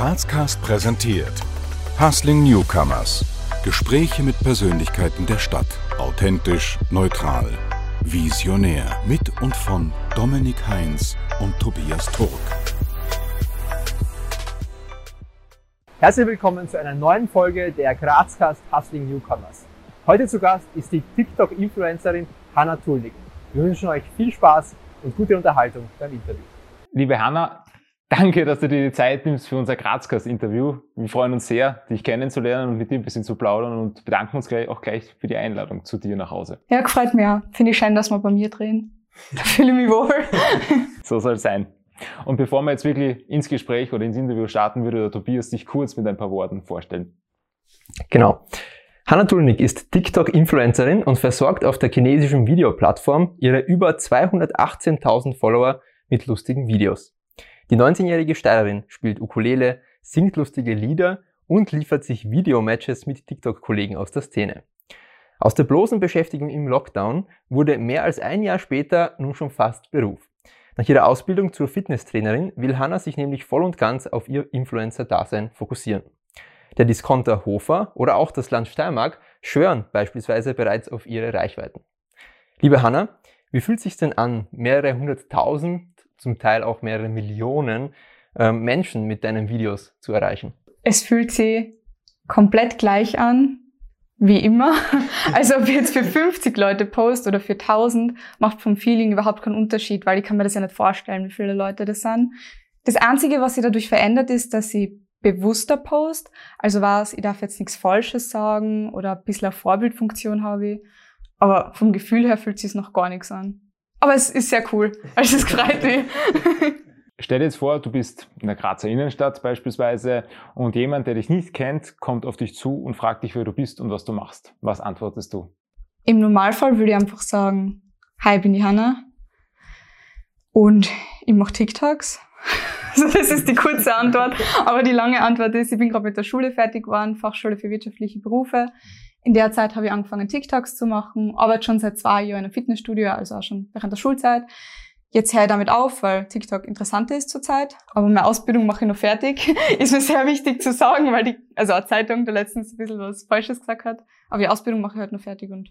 Grazcast präsentiert Hustling Newcomers. Gespräche mit Persönlichkeiten der Stadt. Authentisch, neutral, visionär. Mit und von Dominik Heinz und Tobias Turk. Herzlich willkommen zu einer neuen Folge der Grazcast Hustling Newcomers. Heute zu Gast ist die TikTok-Influencerin Hanna Tulnik. Wir wünschen euch viel Spaß und gute Unterhaltung beim Interview. Liebe Hanna, danke, dass du dir die Zeit nimmst für unser Grazcast-Interview. Wir freuen uns sehr, dich kennenzulernen und mit dir ein bisschen zu plaudern und bedanken uns gleich, auch gleich für die Einladung zu dir nach Hause. Ja, gefreut mich auch. Finde ich schön, dass wir bei mir drehen. Da fühle ich mich wohl. so soll es sein. Und bevor wir jetzt wirklich ins Gespräch oder ins Interview starten, würde der Tobias dich kurz mit ein paar Worten vorstellen. Genau. Hanna Tulnik ist TikTok-Influencerin und versorgt auf der chinesischen Videoplattform ihre über 218.000 Follower mit lustigen Videos. Die 19-jährige Steirerin spielt Ukulele, singt lustige Lieder und liefert sich Videomatches mit TikTok-Kollegen aus der Szene. Aus der bloßen Beschäftigung im Lockdown wurde mehr als ein Jahr später nun schon fast Beruf. Nach ihrer Ausbildung zur Fitnesstrainerin will Hanna sich nämlich voll und ganz auf ihr Influencer-Dasein fokussieren. Der Discounter Hofer oder auch das Land Steiermark schwören beispielsweise bereits auf ihre Reichweiten. Liebe Hanna, wie fühlt es sich denn an, mehrere hunderttausend, zum Teil auch mehrere Millionen äh, Menschen mit deinen Videos zu erreichen? Es fühlt sich komplett gleich an, wie immer. Also ob ich jetzt für 50 Leute post oder für 1000, macht vom Feeling überhaupt keinen Unterschied, weil ich kann mir das ja nicht vorstellen, wie viele Leute das sind. Das Einzige, was sich dadurch verändert, ist, dass ich bewusster post. Also was, ich darf jetzt nichts Falsches sagen oder ein bisschen eine Vorbildfunktion habe ich. Aber vom Gefühl her fühlt sich noch gar nichts an. Aber es ist sehr cool. Also es freut mich. Stell dir jetzt vor, du bist in der Grazer Innenstadt beispielsweise und jemand, der dich nicht kennt, kommt auf dich zu und fragt dich, wer du bist und was du machst. Was antwortest du? Im Normalfall würde ich einfach sagen, hi, bin die Hanna und ich mache TikToks. Also das ist die kurze Antwort. Aber die lange Antwort ist, ich bin gerade mit der Schule fertig geworden, Fachschule für wirtschaftliche Berufe. In der Zeit habe ich angefangen, TikToks zu machen, arbeite schon seit zwei Jahren in einem Fitnessstudio, also auch schon während der Schulzeit. Jetzt höre ich damit auf, weil TikTok interessant ist zurzeit. Aber meine Ausbildung mache ich noch fertig. ist mir sehr wichtig zu sagen, weil die, also eine Zeitung da letztens ein bisschen was Falsches gesagt hat. Aber die Ausbildung mache ich halt noch fertig und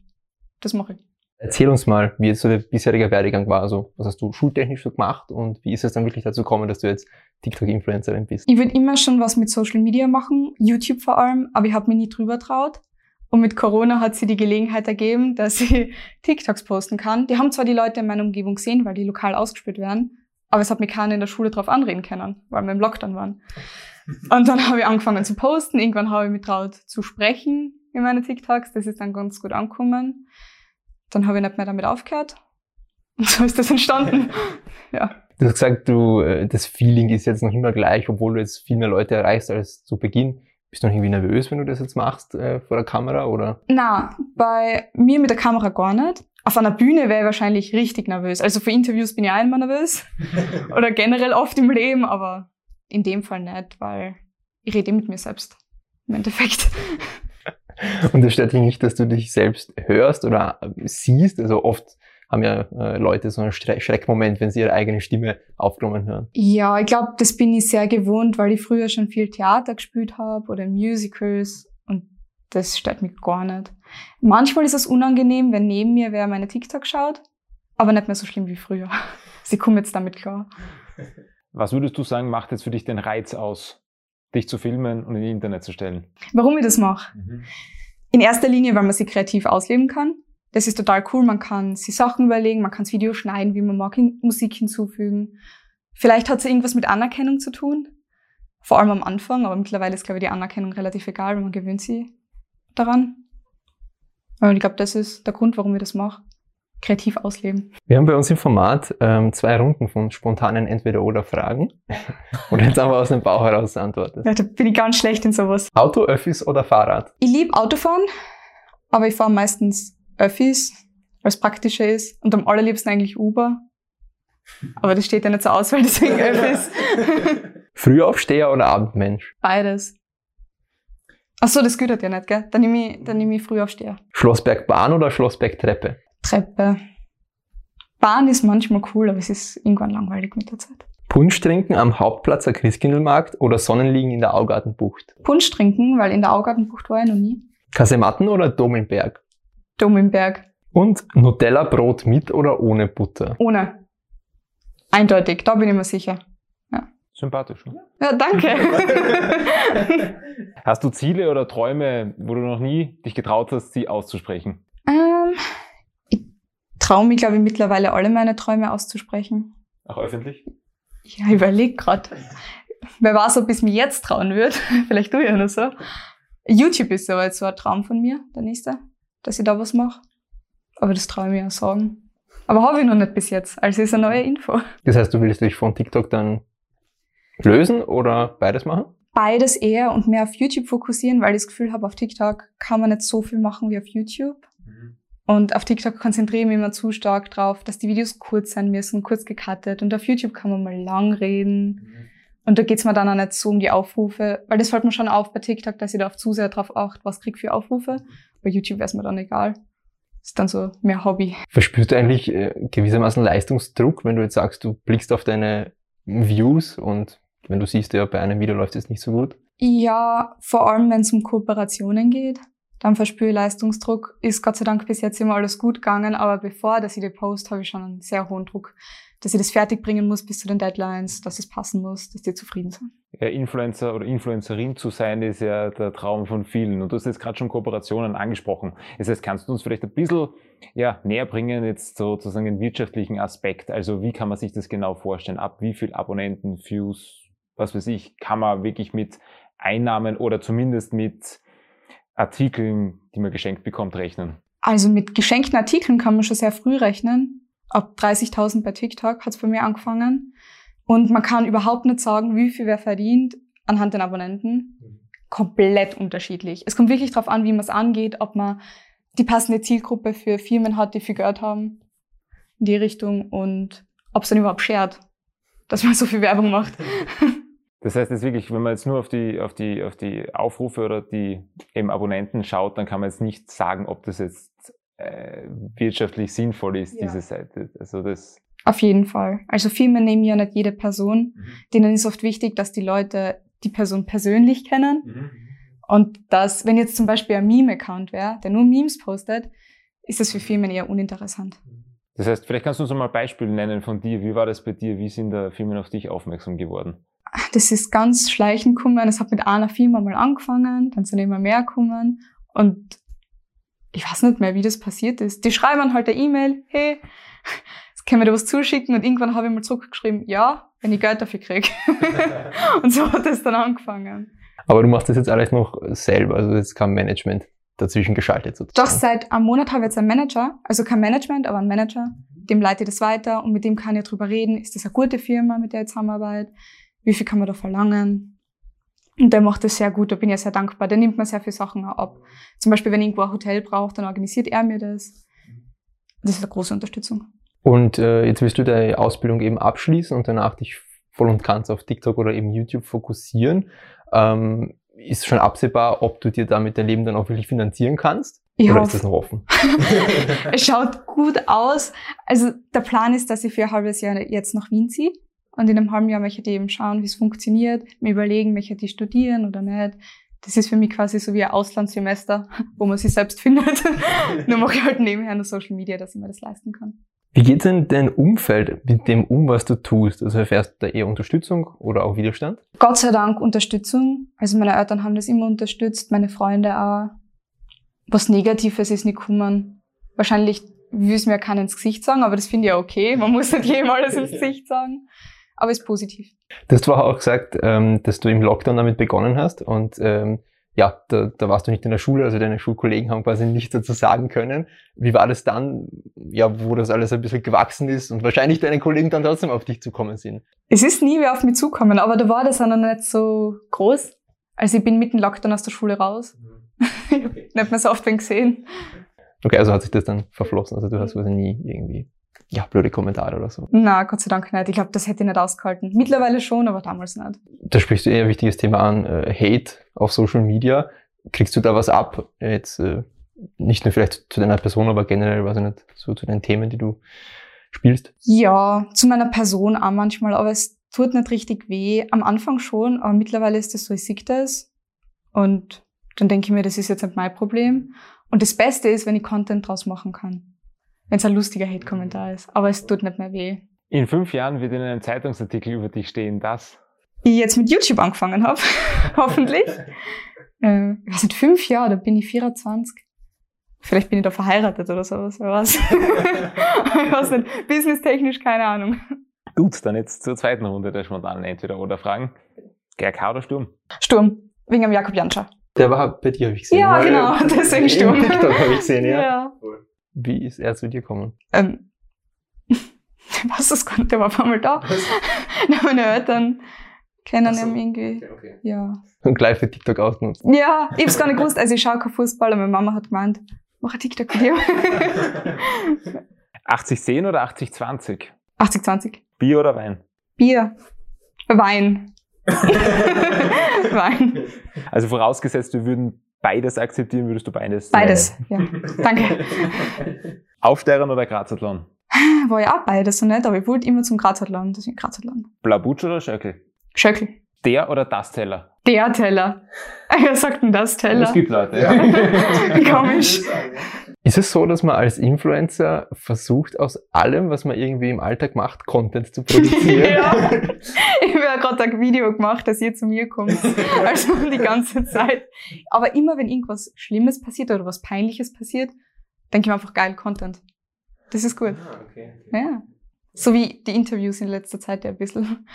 das mache ich. Erzähl uns mal, wie jetzt so der bisherige Werdegang war. Also, was hast du schultechnisch so gemacht und wie ist es dann wirklich dazu gekommen, dass du jetzt TikTok-Influencerin bist? Ich würde immer schon was mit Social Media machen, YouTube vor allem, aber ich habe mich nie drüber traut. Und mit Corona hat sie die Gelegenheit ergeben, dass sie TikToks posten kann. Die haben zwar die Leute in meiner Umgebung gesehen, weil die lokal ausgespielt werden, aber es hat mich keiner in der Schule drauf anreden können, weil wir im Lockdown waren. Und dann habe ich angefangen zu posten. Irgendwann habe ich mich traut zu sprechen in meine TikToks. Das ist dann ganz gut angekommen. Dann habe ich nicht mehr damit aufgehört. Und so ist das entstanden. ja. Du hast gesagt, du, äh, das Feeling ist jetzt noch immer gleich, obwohl du jetzt viel mehr Leute erreichst als zu Beginn. Bist du noch irgendwie nervös, wenn du das jetzt machst äh, vor der Kamera oder? Na, bei mir mit der Kamera gar nicht. Auf einer Bühne wäre ich wahrscheinlich richtig nervös. Also für Interviews bin ich auch immer nervös. oder generell oft im Leben, aber in dem Fall nicht, weil ich rede mit mir selbst. Im Endeffekt. Und es stört dich nicht, dass du dich selbst hörst oder siehst? Also oft haben ja äh, Leute so einen Schreckmoment, wenn sie ihre eigene Stimme aufgenommen hören. Ja, ich glaube, das bin ich sehr gewohnt, weil ich früher schon viel Theater gespielt habe oder Musicals und das stört mich gar nicht. Manchmal ist es unangenehm, wenn neben mir wer meine TikTok schaut, aber nicht mehr so schlimm wie früher. Sie kommen jetzt damit klar. Was würdest du sagen, macht jetzt für dich den Reiz aus, dich zu filmen und in die Internet zu stellen? Warum ich das mache? Mhm. In erster Linie, weil man sie kreativ ausleben kann. Das ist total cool. Man kann sich Sachen überlegen, man kann das Video schneiden, wie man mag, Musik hinzufügen. Vielleicht hat es irgendwas mit Anerkennung zu tun. Vor allem am Anfang, aber mittlerweile ist, glaube ich, die Anerkennung relativ egal, weil man gewöhnt sich daran. Und ich glaube, das ist der Grund, warum ich das mache. Kreativ ausleben. Wir haben bei uns im Format ähm, zwei Runden von spontanen Entweder-Oder-Fragen. Und jetzt einfach aus dem Bauch heraus antwortet. Ja, da bin ich ganz schlecht in sowas. Auto, Öffis oder Fahrrad? Ich liebe Autofahren, aber ich fahre meistens Öffis, weil es praktischer ist. Und am allerliebsten eigentlich Uber. Aber das steht ja nicht zur Auswahl, deswegen Öffis. Frühaufsteher oder Abendmensch? Beides. Ach so, das gehört ja nicht, gell? Dann nehme ich, dann nehme ich Frühaufsteher. Schlossberg Bahn oder Schlossberg Treppe? Bahn ist manchmal cool, aber es ist irgendwann langweilig mit der Zeit. Punsch trinken am Hauptplatz der Christkindlmarkt oder Sonnenliegen in der Augartenbucht? Punsch trinken, weil in der Augartenbucht war ich noch nie. Kasematten oder Dom im Berg? Dom im Berg. Und Nutella-Brot mit oder ohne Butter? Ohne. Eindeutig, da bin ich mir sicher. Sympathisch. Ne? Ja, danke. Hast du Ziele oder Träume, wo du noch nie dich getraut hast, sie auszusprechen? ähm, ich traue mich, glaube ich, mittlerweile alle meine Träume auszusprechen. Auch öffentlich? Ja, ich überlege gerade. Wer weiß, ob ich es mir jetzt trauen würde. Vielleicht du ja noch so. YouTube ist aber jetzt so ein Traum von mir, der nächste, dass ich da was mache. Aber das traue ich mir auch sagen. Aber habe ich noch nicht bis jetzt. Also ist eine neue Info. Das heißt, du willst dich von TikTok dann lösen oder beides machen? Beides eher und mehr auf YouTube fokussieren, weil ich das Gefühl habe, auf TikTok kann man nicht so viel machen wie auf YouTube. Und auf TikTok konzentriere ich mich immer zu stark drauf, dass die Videos kurz sein müssen, kurz gecuttet. Und auf YouTube kann man mal lang reden. Und da geht's mir dann auch nicht so um die Aufrufe, weil das fällt mir schon auf bei TikTok, dass ich da auf zu sehr drauf achte, was krieg ich für Aufrufe. Bei YouTube wäre es mir dann egal. Ist dann so mehr Hobby. Verspürst du eigentlich äh, gewissermaßen Leistungsdruck, wenn du jetzt sagst, du blickst auf deine Views und wenn du siehst, ja, bei einem Video läuft es nicht so gut? Ja, vor allem wenn es um Kooperationen geht, dann verspüre ich Leistungsdruck. Ist Gott sei Dank bis jetzt immer alles gut gegangen, aber bevor, dass ich die post, habe ich schon einen sehr hohen Druck, dass ich das fertig bringen muss bis zu den Deadlines, dass es passen muss, dass die zufrieden sind. Ja, Influencer oder Influencerin zu sein, ist ja der Traum von vielen. Und du hast jetzt gerade schon Kooperationen angesprochen. Das heißt, kannst du uns vielleicht ein bisschen ja, näher bringen, jetzt sozusagen den wirtschaftlichen Aspekt? Also wie kann man sich das genau vorstellen? Ab wie viel Abonnenten, Views, was weiß ich, kann man wirklich mit Einnahmen oder zumindest mit Artikeln, die man geschenkt bekommt, rechnen? Also mit geschenkten Artikeln kann man schon sehr früh rechnen. Ab 30.000 bei TikTok hat es bei mir angefangen. Und man kann überhaupt nicht sagen, wie viel wer verdient anhand den Abonnenten. Komplett unterschiedlich. Es kommt wirklich darauf an, wie man es angeht, ob man die passende Zielgruppe für Firmen hat, die viel Geld haben in die Richtung und ob es dann überhaupt schert, dass man so viel Werbung macht. Das heißt jetzt wirklich, wenn man jetzt nur auf die, auf die, auf die Aufrufe oder die eben Abonnenten schaut, dann kann man jetzt nicht sagen, ob das jetzt äh, wirtschaftlich sinnvoll ist, Ja. diese Seite. Also das, Auf jeden Fall. Also Firmen nehmen ja nicht jede Person. Mhm. Denen ist oft wichtig, dass die Leute die Person persönlich kennen. Und dass, wenn jetzt zum Beispiel ein Meme-Account wäre, der nur Memes postet, ist das für Firmen eher uninteressant. das heißt, vielleicht kannst du uns mal Beispiele nennen von dir. Wie war das bei dir? Wie sind da Firmen auf dich aufmerksam geworden? Das ist ganz schleichend gekommen. Es hat mit einer Firma mal angefangen, dann sind immer mehr gekommen. Und ich weiß nicht mehr, wie das passiert ist. Die schreiben halt eine E-Mail, hey, können wir dir was zuschicken? Und irgendwann habe ich mal zurückgeschrieben, ja, wenn ich Geld dafür kriege. und so hat es dann angefangen. Aber du machst das jetzt alles noch selber, also jetzt kein Management dazwischen geschaltet Doch sozusagen. seit einem Monat habe ich jetzt einen Manager, also kein Management, aber einen Manager. Dem leite ich das weiter und mit dem kann ich drüber reden. Ist das eine gute Firma, mit der ich zusammenarbeite? Wie viel kann man da verlangen? Und der macht das sehr gut, da bin ich ja sehr dankbar. Der nimmt mir sehr viele Sachen auch ab. Zum Beispiel, wenn ich irgendwo ein Hotel brauche, dann organisiert er mir das. Das ist eine große Unterstützung. Und äh, jetzt willst du deine Ausbildung eben abschließen und danach dich voll und ganz auf TikTok oder eben YouTube fokussieren. Ähm, ist schon absehbar, ob du dir damit dein Leben dann auch wirklich finanzieren kannst? Ich oder hoffe. ist das noch offen? es schaut gut aus. Also der Plan ist, dass ich für ein halbes Jahr jetzt nach Wien ziehe. Und in einem halben Jahr möchte ich eben schauen, wie es funktioniert, mir überlegen, möchte ich studieren oder nicht. Das ist für mich quasi so wie ein Auslandssemester, wo man sich selbst findet. Nur mache ich halt nebenher nur Social Media, dass ich mir das leisten kann. Wie geht denn dein Umfeld mit dem um, was du tust? Also erfährst du da eher Unterstützung oder auch Widerstand? Gott sei Dank Unterstützung. Also meine Eltern haben das immer unterstützt, meine Freunde auch. Was Negatives ist nicht gekommen. Wahrscheinlich will es mir keiner ins Gesicht sagen, aber das finde ich ja okay. Man muss nicht jedem alles ins Gesicht sagen. Aber ist positiv. Du hast vorher auch gesagt, ähm, dass du im Lockdown damit begonnen hast und ähm, ja, da, da warst du nicht in der Schule, also deine Schulkollegen haben quasi nichts dazu sagen können. Wie war das dann, ja, wo das alles ein bisschen gewachsen ist und wahrscheinlich deine Kollegen dann trotzdem auf dich zukommen sind? Es ist nie wer auf mich zukommen, aber da war das auch noch nicht so groß. Also ich bin mitten Lockdown aus der Schule raus. ich hab nicht mehr so oft wen gesehen. Okay, also hat sich das dann verflossen, also du hast quasi nie irgendwie, ja, blöde Kommentare oder so. Na, Gott sei Dank nicht. Ich glaube, das hätte ich nicht ausgehalten. Mittlerweile schon, aber damals nicht. Da sprichst du eher ein wichtiges Thema an, äh, Hate auf Social Media. Kriegst du da was ab? Jetzt äh, nicht nur vielleicht zu deiner Person, aber generell, weiß ich nicht, so zu den Themen, die du spielst? Ja, zu meiner Person auch manchmal, aber es tut nicht richtig weh. Am Anfang schon, aber mittlerweile ist es so, ich sehe das und dann denke ich mir, das ist jetzt nicht mein Problem. Und das Beste ist, wenn ich Content draus machen kann. Wenn es ein lustiger Hate-Kommentar ist. Aber es tut nicht mehr weh. In fünf Jahren wird in einem Zeitungsartikel über dich stehen, dass Ich jetzt mit YouTube angefangen habe, hoffentlich. Äh, ich weiß nicht, fünf Jahre, da bin ich 24. Vielleicht bin ich da verheiratet oder sowas, wer weiß. ich weiß nicht, businesstechnisch keine Ahnung. Gut, dann jetzt zur zweiten Runde der spontanen Entweder-Oder-Fragen. GRK oder Sturm? Sturm, wegen am Jakob Janscher. Der war bei dir, habe ich gesehen. Ja, genau, deswegen Sturm. TikTok habe ich gesehen, ja. Ja. Wie ist er zu dir gekommen? Ähm, ich weiß es gar nicht, der war auf einmal da. Meine Eltern kennen so. ihn irgendwie. Ja. Und gleich für TikTok ausgenutzt. Ja, ich hab's gar nicht gewusst. Also ich schaue kein Fußball, aber meine Mama hat gemeint, mach ein TikTok-Video. 80-10 oder 80-20? 80-20. Bier oder Wein? Bier. Wein. Wein. Also vorausgesetzt, wir würden beides akzeptieren, würdest du beides? Beides. Ja. Danke. Aufsteigern oder Grazathlon? War ja auch beides so nicht, aber ich wollte immer zum Grazathlon, deswegen Grazathlon. Blaubutsch oder Schöckel? Schöckel. Der oder das Teller? Der Teller. Wer sagt denn das Teller? Es gibt Leute. Komisch. Ist es so, dass man als Influencer versucht, aus allem, was man irgendwie im Alltag macht, Content zu produzieren? Ja. Ich habe gerade ein Video gemacht, dass ihr zu mir kommt. Also die ganze Zeit. Aber immer wenn irgendwas Schlimmes passiert oder was Peinliches passiert, denke ich mir einfach geil, Content. Das ist gut. Ja. So wie die Interviews in letzter Zeit ja ein bisschen.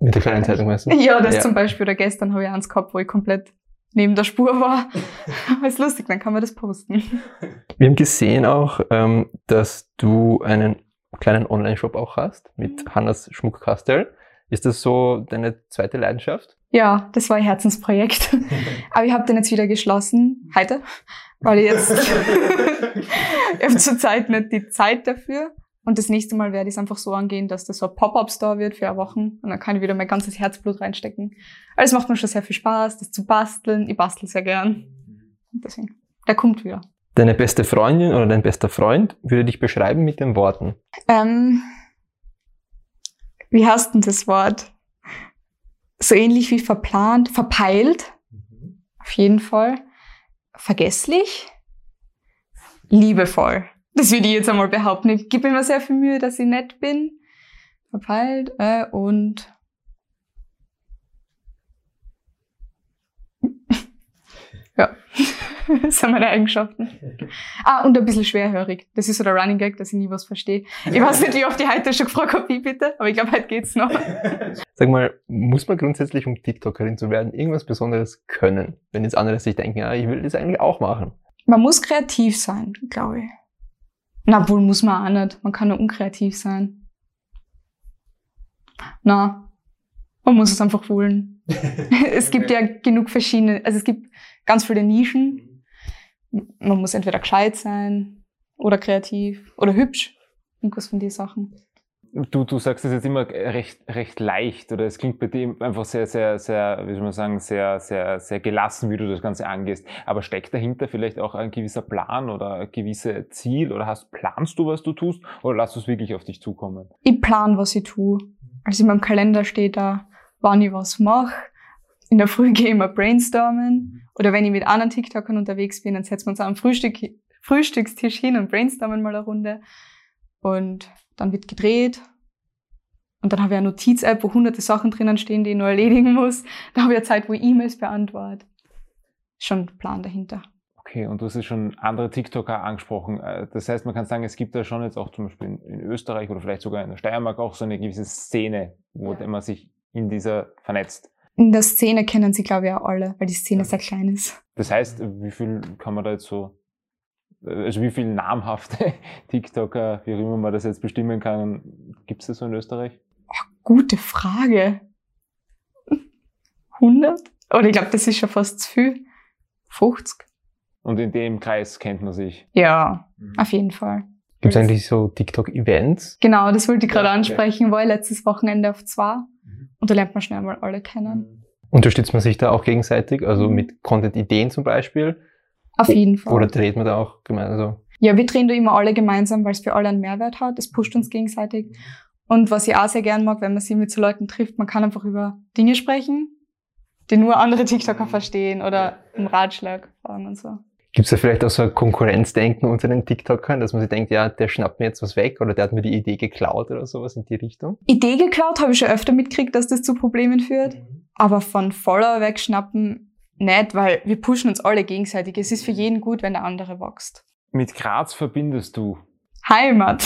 Mit der kleinen Zeitung, weißt du? Ja, das Ja. zum Beispiel, oder gestern habe ich eins gehabt, wo ich komplett neben der Spur war. Aber ist lustig, dann kann man das posten. Wir haben gesehen auch, ähm, dass du einen kleinen Online-Shop auch hast mit Mhm. Hannas Schmuckkastel. Ist das so deine zweite Leidenschaft? Ja, das war ein Herzensprojekt. Aber ich habe den jetzt wieder geschlossen, heute, weil ich jetzt, ich habe zurzeit nicht die Zeit dafür. Und das nächste Mal werde ich es einfach so angehen, dass das so ein Pop-Up-Store wird für eine Woche. Und dann kann ich wieder mein ganzes Herzblut reinstecken. Aber es macht mir schon sehr viel Spaß, das zu basteln. Ich bastel sehr gern. Und deswegen, der kommt wieder. Deine beste Freundin oder dein bester Freund würde dich beschreiben mit den Worten. Ähm, wie heißt denn das Wort? So ähnlich wie verplant, verpeilt. Auf jeden Fall. Vergesslich. Liebevoll. Das würde ich jetzt einmal behaupten. Ich gebe mir immer sehr viel Mühe, dass ich nett bin. Verpeilt äh, und ja, das sind meine Eigenschaften. Ah, und ein bisschen schwerhörig. Das ist so der Running Gag, dass ich nie was verstehe. Ich weiß nicht, wie oft ich heute schon gefragt habe, wie bitte, aber ich glaube, heute geht's noch. Sag mal, muss man grundsätzlich, um TikTokerin zu werden, irgendwas Besonderes können? Wenn jetzt andere sich denken, ja, ich will das eigentlich auch machen. Man muss kreativ sein, glaube ich. Na, wohl muss man auch nicht. Man kann nur unkreativ sein. Na, man muss es einfach wollen. es gibt ja genug verschiedene, also es gibt ganz viele Nischen. Man muss entweder gescheit sein oder kreativ oder hübsch. Irgendwas von den Sachen. Du, du sagst es jetzt immer recht, recht leicht oder es klingt bei dir einfach sehr, sehr, sehr, wie soll man sagen, sehr, sehr, sehr gelassen, wie du das Ganze angehst. Aber steckt dahinter vielleicht auch ein gewisser Plan oder ein gewisses Ziel oder hast, planst du, was du tust oder lass du es wirklich auf dich zukommen? ich plan, was ich tue. Also in meinem Kalender steht da, wann ich was mache. In der Früh gehe ich immer brainstormen. Oder wenn ich mit anderen TikTokern unterwegs bin, dann setzen wir uns am Frühstück, Frühstückstisch hin und brainstormen mal eine Runde. Und dann wird gedreht. Und dann habe ich eine Notiz-App, wo hunderte Sachen drinnen stehen, die ich noch erledigen muss. Da habe ich eine Zeit, wo ich E-Mails beantworte. Schon ein Plan dahinter. Okay, und du hast jetzt schon andere TikToker angesprochen. Äh, Das heißt, man kann sagen, es gibt da schon jetzt auch zum Beispiel in, in Österreich oder vielleicht sogar in der Steiermark auch so eine gewisse Szene, wo Ja. man sich in dieser vernetzt. In der Szene kennen sie, glaube ich, auch alle, weil die Szene sehr klein ist. Das heißt, wie viel kann man da jetzt so, also wie viel namhafte TikToker, wie auch immer man das jetzt bestimmen kann, gibt es das so in Österreich? Gute Frage. 100? Oder ich glaube, das ist schon fast zu viel. 50? Und in dem Kreis kennt man sich. Ja, auf jeden Fall. Gibt es eigentlich so TikTok-Events? Genau, das wollte ich gerade Ja, ansprechen, war ich letztes Wochenende auf zwei. Und da lernt man schnell mal alle kennen. Unterstützt man sich da auch gegenseitig, also Mhm. mit Content-Ideen zum Beispiel? Auf jeden Fall. Oder dreht man da auch gemeinsam? Also, Ja, wir drehen da immer alle gemeinsam, weil es für alle einen Mehrwert hat. Es pusht uns gegenseitig. Und was ich auch sehr gern mag, wenn man sich mit so Leuten trifft, man kann einfach über Dinge sprechen, die nur andere TikToker verstehen oder im Ratschlag fragen und so. Gibt es da vielleicht auch so ein Konkurrenzdenken unter den TikTokern, dass man sich denkt, ja, der schnappt mir jetzt was weg oder der hat mir die Idee geklaut oder sowas in die Richtung? Idee geklaut habe ich schon öfter mitgekriegt, dass das zu Problemen führt. Aber von Follower wegschnappen nicht, weil wir pushen uns alle gegenseitig. Es ist für jeden gut, wenn der andere wächst. Mit Graz verbindest du Heimat.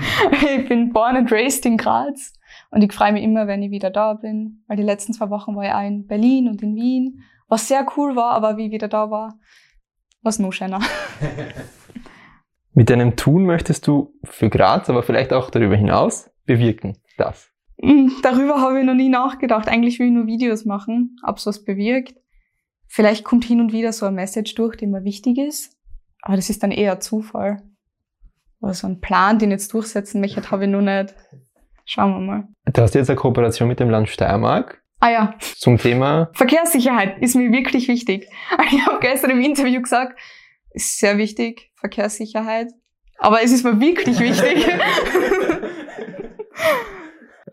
ich bin born and raised in Graz und ich freue mich immer, wenn ich wieder da bin, weil die letzten zwei Wochen war ich auch in Berlin und in Wien, was sehr cool war, aber wie ich wieder da war, was noch schöner. Mit deinem Tun möchtest du für Graz, aber vielleicht auch darüber hinaus bewirken, das. Mm, Darüber habe ich noch nie nachgedacht. Eigentlich will ich nur Videos machen, ob es was bewirkt. Vielleicht kommt hin und wieder so eine Message durch, die mir wichtig ist, aber das ist dann eher Zufall. Aber so einen Plan, den ich jetzt durchsetzen möchte, habe ich noch nicht. Schauen wir mal. Du hast jetzt eine Kooperation mit dem Land Steiermark Ah ja, zum Thema Verkehrssicherheit ist mir wirklich wichtig. Ich habe gestern im Interview gesagt, ist sehr wichtig, Verkehrssicherheit. Aber es ist mir wirklich wichtig.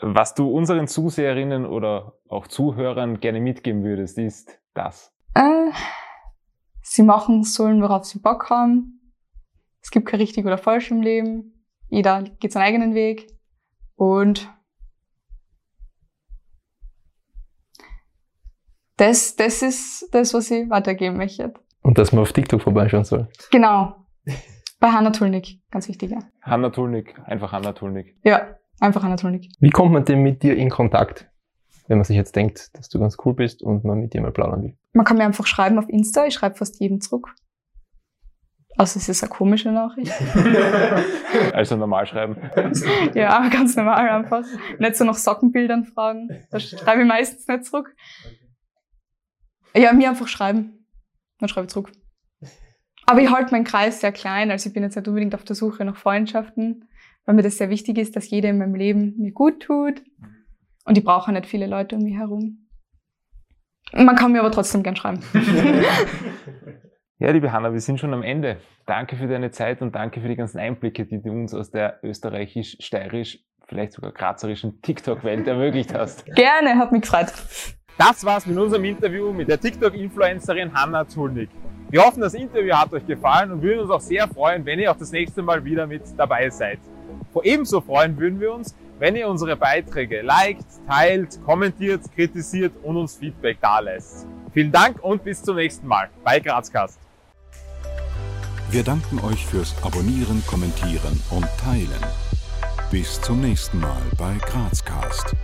Was du unseren Zuseherinnen oder auch Zuhörern gerne mitgeben würdest, ist das. äh, sie machen sollen, worauf sie Bock haben. Es gibt kein richtig oder falsch im Leben. Jeder geht seinen eigenen Weg. Und das, das ist das, was ich weitergeben möchte. und dass man auf TikTok vorbeischauen soll. Genau. Bei Hanna Tulnik, ganz wichtig, ja. Hanna Tulnik, einfach Hanna Tulnik. Ja, einfach Hanna Tulnik. Wie kommt man denn mit dir in Kontakt, wenn man sich jetzt denkt, dass du ganz cool bist und man mit dir mal plaudern will? Man kann mir einfach schreiben auf Insta, ich schreibe fast jedem zurück. Also es ist eine komische Nachricht. Also normal schreiben. ja, ganz normal einfach. Nicht so nach Sockenbildern fragen. Da schreibe ich meistens nicht zurück. Ja, mir einfach schreiben. Dann schreibe ich zurück. Aber ich halte meinen Kreis sehr klein. Also ich bin jetzt nicht unbedingt auf der Suche nach Freundschaften, weil mir das sehr wichtig ist, dass jeder in meinem Leben mir gut tut. Und ich brauche nicht viele Leute um mich herum. Man kann mir aber trotzdem gern schreiben. Ja, liebe Hanna, wir sind schon am Ende. Danke für deine Zeit und danke für die ganzen Einblicke, die du uns aus der österreichisch, steirisch, vielleicht sogar grazerischen TikTok-Welt ermöglicht hast. Gerne, hat mich gefreut. Das war's mit unserem Interview mit der TikTok-Influencerin Hanna Zulnik. Wir hoffen, das Interview hat euch gefallen und würden uns auch sehr freuen, wenn ihr auch das nächste Mal wieder mit dabei seid. Ebenso freuen würden wir uns, wenn ihr unsere Beiträge liked, teilt, kommentiert, kritisiert und uns Feedback dalässt. Vielen Dank und bis zum nächsten Mal bei Grazcast. Wir danken euch fürs Abonnieren, Kommentieren und Teilen. Bis zum nächsten Mal bei Grazcast.